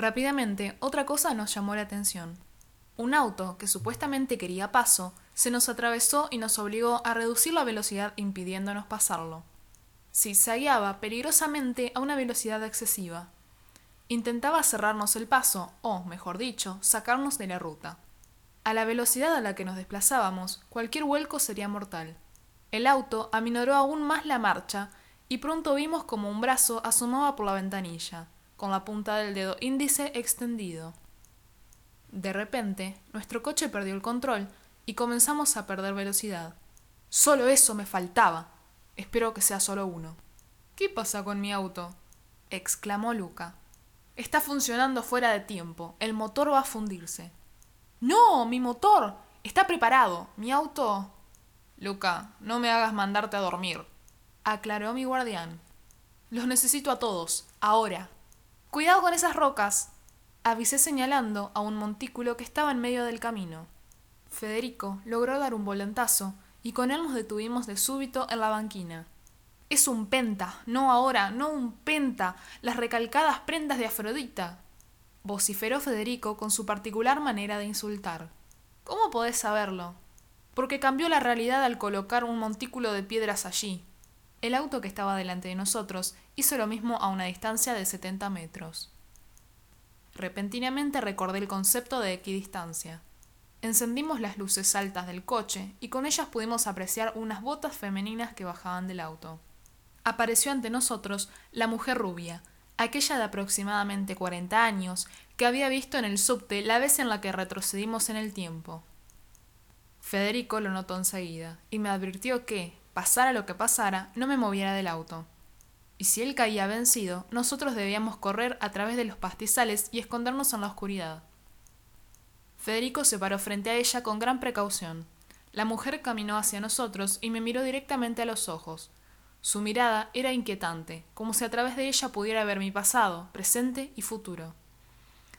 Rápidamente, otra cosa nos llamó la atención. Un auto, que supuestamente quería paso, se nos atravesó y nos obligó a reducir la velocidad impidiéndonos pasarlo. Zigzagueaba peligrosamente a una velocidad excesiva. Intentaba cerrarnos el paso, o, mejor dicho, sacarnos de la ruta. A la velocidad a la que nos desplazábamos, cualquier vuelco sería mortal. El auto aminoró aún más la marcha y pronto vimos como un brazo asomaba por la ventanilla, con la punta del dedo índice extendido. De repente, nuestro coche perdió el control y comenzamos a perder velocidad. Solo eso me faltaba. Espero que sea solo uno. ¿Qué pasa con mi auto? exclamó Luca. Está funcionando fuera de tiempo. El motor va a fundirse. No, mi motor. Está preparado. Mi auto. Luca, no me hagas mandarte a dormir, aclaró mi guardián. Los necesito a todos, ahora. Cuidado con esas rocas, avisé señalando a un montículo que estaba en medio del camino. Federico logró dar un volantazo y con él nos detuvimos de súbito en la banquina. Es un penta, no ahora, no un penta, las recalcadas prendas de Afrodita. vociferó Federico con su particular manera de insultar. ¿Cómo podés saberlo? Porque cambió la realidad al colocar un montículo de piedras allí. El auto que estaba delante de nosotros hizo lo mismo a una distancia de 70 metros. Repentinamente recordé el concepto de equidistancia. Encendimos las luces altas del coche y con ellas pudimos apreciar unas botas femeninas que bajaban del auto. Apareció ante nosotros la mujer rubia, aquella de aproximadamente 40 años que había visto en el subte la vez en la que retrocedimos en el tiempo. Federico lo notó enseguida y me advirtió que, pasara lo que pasara, no me moviera del auto. Y si él caía vencido, nosotros debíamos correr a través de los pastizales y escondernos en la oscuridad. Federico se paró frente a ella con gran precaución. La mujer caminó hacia nosotros y me miró directamente a los ojos. Su mirada era inquietante, como si a través de ella pudiera ver mi pasado, presente y futuro.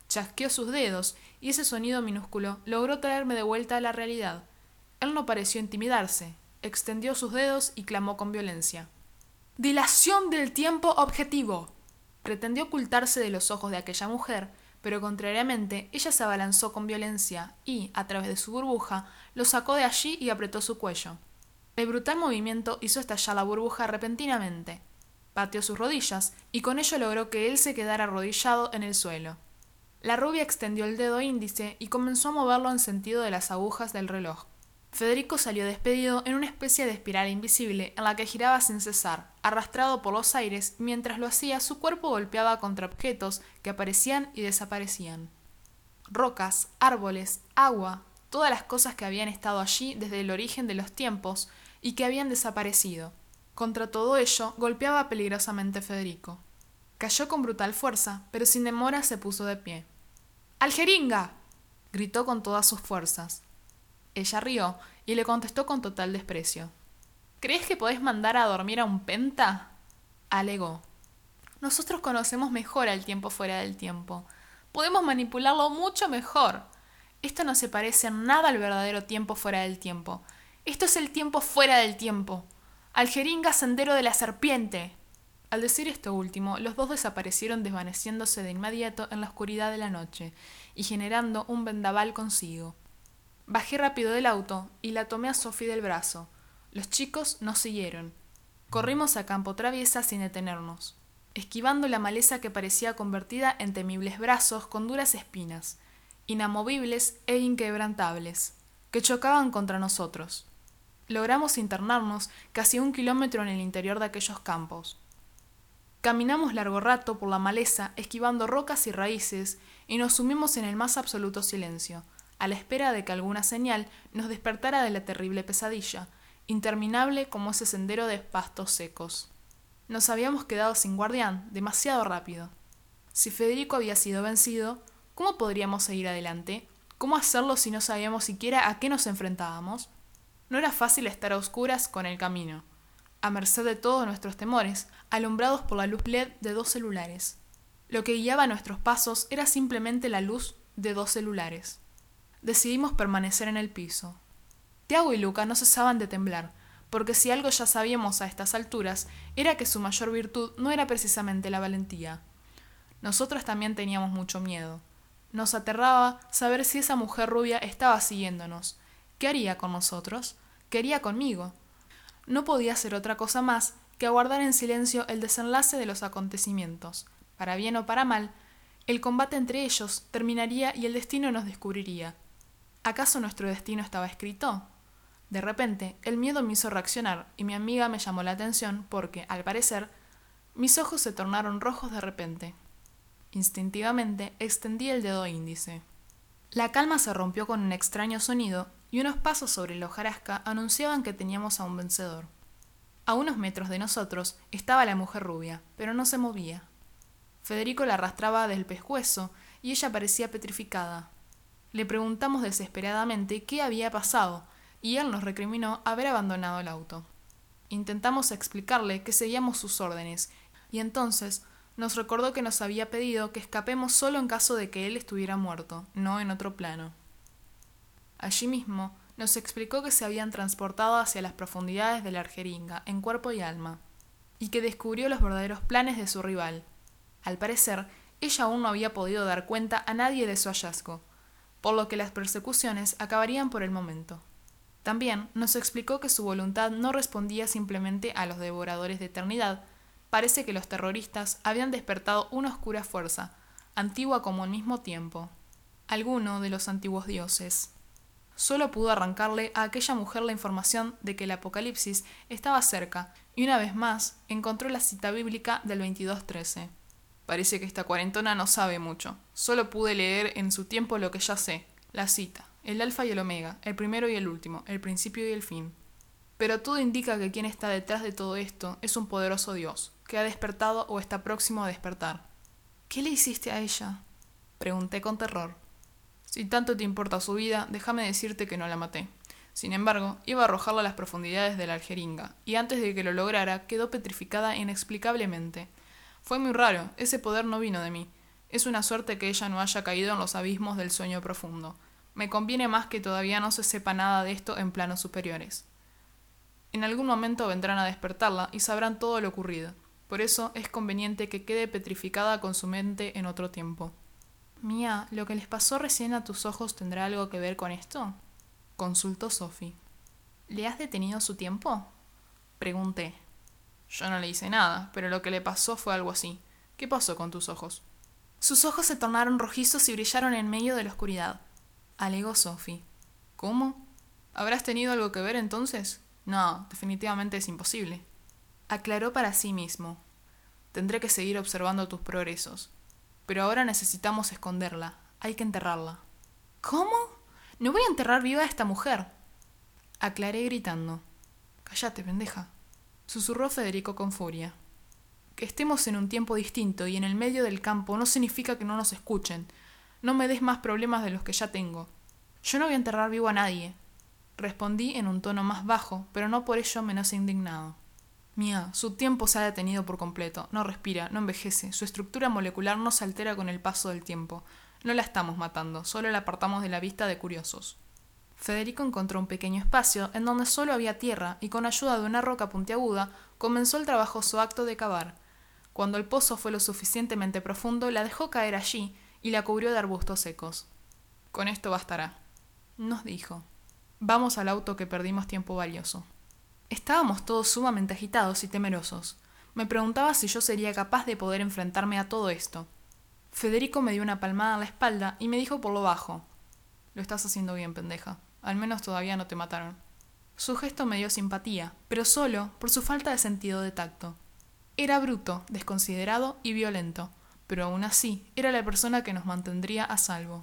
Chasqueó sus dedos y ese sonido minúsculo logró traerme de vuelta a la realidad. Él no pareció intimidarse, extendió sus dedos y clamó con violencia. Dilación del tiempo objetivo. Pretendió ocultarse de los ojos de aquella mujer, pero contrariamente ella se abalanzó con violencia y, a través de su burbuja, lo sacó de allí y apretó su cuello. El brutal movimiento hizo estallar la burbuja repentinamente. Pateó sus rodillas y con ello logró que él se quedara arrodillado en el suelo. La rubia extendió el dedo índice y comenzó a moverlo en sentido de las agujas del reloj. Federico salió despedido en una especie de espiral invisible en la que giraba sin cesar, arrastrado por los aires, mientras lo hacía su cuerpo golpeaba contra objetos que aparecían y desaparecían. Rocas, árboles, agua, todas las cosas que habían estado allí desde el origen de los tiempos y que habían desaparecido. Contra todo ello golpeaba peligrosamente Federico. Cayó con brutal fuerza, pero sin demora se puso de pie. ¡Aljeringa! gritó con todas sus fuerzas. Ella rió y le contestó con total desprecio. ¿Crees que podés mandar a dormir a un penta? alegó. Nosotros conocemos mejor al tiempo fuera del tiempo. Podemos manipularlo mucho mejor. Esto no se parece en nada al verdadero tiempo fuera del tiempo. Esto es el tiempo fuera del tiempo. Al jeringa sendero de la serpiente. Al decir esto último, los dos desaparecieron desvaneciéndose de inmediato en la oscuridad de la noche y generando un vendaval consigo. Bajé rápido del auto y la tomé a Sophie del brazo. Los chicos nos siguieron. Corrimos a campo traviesa sin detenernos, esquivando la maleza que parecía convertida en temibles brazos con duras espinas, inamovibles e inquebrantables, que chocaban contra nosotros. Logramos internarnos casi un kilómetro en el interior de aquellos campos. Caminamos largo rato por la maleza, esquivando rocas y raíces, y nos sumimos en el más absoluto silencio, a la espera de que alguna señal nos despertara de la terrible pesadilla, interminable como ese sendero de pastos secos. Nos habíamos quedado sin guardián demasiado rápido. Si Federico había sido vencido, ¿cómo podríamos seguir adelante? ¿Cómo hacerlo si no sabíamos siquiera a qué nos enfrentábamos? No era fácil estar a oscuras con el camino, a merced de todos nuestros temores, alumbrados por la luz LED de dos celulares. Lo que guiaba nuestros pasos era simplemente la luz de dos celulares decidimos permanecer en el piso. Tiago y Luca no cesaban de temblar, porque si algo ya sabíamos a estas alturas era que su mayor virtud no era precisamente la valentía. Nosotros también teníamos mucho miedo. Nos aterraba saber si esa mujer rubia estaba siguiéndonos. ¿Qué haría con nosotros? ¿Qué haría conmigo? No podía hacer otra cosa más que aguardar en silencio el desenlace de los acontecimientos. Para bien o para mal, el combate entre ellos terminaría y el destino nos descubriría. ¿Acaso nuestro destino estaba escrito? De repente, el miedo me hizo reaccionar y mi amiga me llamó la atención porque, al parecer, mis ojos se tornaron rojos de repente. Instintivamente extendí el dedo índice. La calma se rompió con un extraño sonido y unos pasos sobre la hojarasca anunciaban que teníamos a un vencedor. A unos metros de nosotros estaba la mujer rubia, pero no se movía. Federico la arrastraba del pescuezo y ella parecía petrificada. Le preguntamos desesperadamente qué había pasado y él nos recriminó haber abandonado el auto. Intentamos explicarle que seguíamos sus órdenes y entonces nos recordó que nos había pedido que escapemos solo en caso de que él estuviera muerto, no en otro plano. Allí mismo nos explicó que se habían transportado hacia las profundidades de la Argeringa, en cuerpo y alma, y que descubrió los verdaderos planes de su rival. Al parecer, ella aún no había podido dar cuenta a nadie de su hallazgo, por lo que las persecuciones acabarían por el momento. También nos explicó que su voluntad no respondía simplemente a los devoradores de eternidad, parece que los terroristas habían despertado una oscura fuerza, antigua como al mismo tiempo, alguno de los antiguos dioses. Solo pudo arrancarle a aquella mujer la información de que el apocalipsis estaba cerca, y una vez más encontró la cita bíblica del 22.13. Parece que esta cuarentona no sabe mucho. Solo pude leer en su tiempo lo que ya sé, la cita, el alfa y el omega, el primero y el último, el principio y el fin. Pero todo indica que quien está detrás de todo esto es un poderoso Dios, que ha despertado o está próximo a despertar. ¿Qué le hiciste a ella? Pregunté con terror. Si tanto te importa su vida, déjame decirte que no la maté. Sin embargo, iba a arrojarla a las profundidades de la aljeringa, y antes de que lo lograra, quedó petrificada inexplicablemente. Fue muy raro, ese poder no vino de mí. Es una suerte que ella no haya caído en los abismos del sueño profundo. Me conviene más que todavía no se sepa nada de esto en planos superiores. En algún momento vendrán a despertarla y sabrán todo lo ocurrido. Por eso es conveniente que quede petrificada con su mente en otro tiempo. Mía, ¿lo que les pasó recién a tus ojos tendrá algo que ver con esto? consultó Sophie. ¿Le has detenido su tiempo? Pregunté. Yo no le hice nada, pero lo que le pasó fue algo así. ¿Qué pasó con tus ojos? Sus ojos se tornaron rojizos y brillaron en medio de la oscuridad, alegó Sophie. ¿Cómo? ¿Habrás tenido algo que ver entonces? No, definitivamente es imposible. Aclaró para sí mismo. Tendré que seguir observando tus progresos. Pero ahora necesitamos esconderla. Hay que enterrarla. ¿Cómo? No voy a enterrar viva a esta mujer. Aclaré gritando. Cállate, pendeja. Susurró Federico con furia. Que estemos en un tiempo distinto y en el medio del campo no significa que no nos escuchen. No me des más problemas de los que ya tengo. Yo no voy a enterrar vivo a nadie. Respondí en un tono más bajo, pero no por ello menos indignado. Mía, su tiempo se ha detenido por completo, no respira, no envejece, su estructura molecular no se altera con el paso del tiempo. No la estamos matando, solo la apartamos de la vista de curiosos. Federico encontró un pequeño espacio en donde solo había tierra y con ayuda de una roca puntiaguda comenzó el trabajoso acto de cavar. Cuando el pozo fue lo suficientemente profundo, la dejó caer allí y la cubrió de arbustos secos. Con esto bastará, nos dijo. Vamos al auto que perdimos tiempo valioso. Estábamos todos sumamente agitados y temerosos. Me preguntaba si yo sería capaz de poder enfrentarme a todo esto. Federico me dio una palmada en la espalda y me dijo por lo bajo Lo estás haciendo bien, pendeja. Al menos todavía no te mataron. Su gesto me dio simpatía, pero solo por su falta de sentido de tacto. Era bruto, desconsiderado y violento, pero aún así era la persona que nos mantendría a salvo.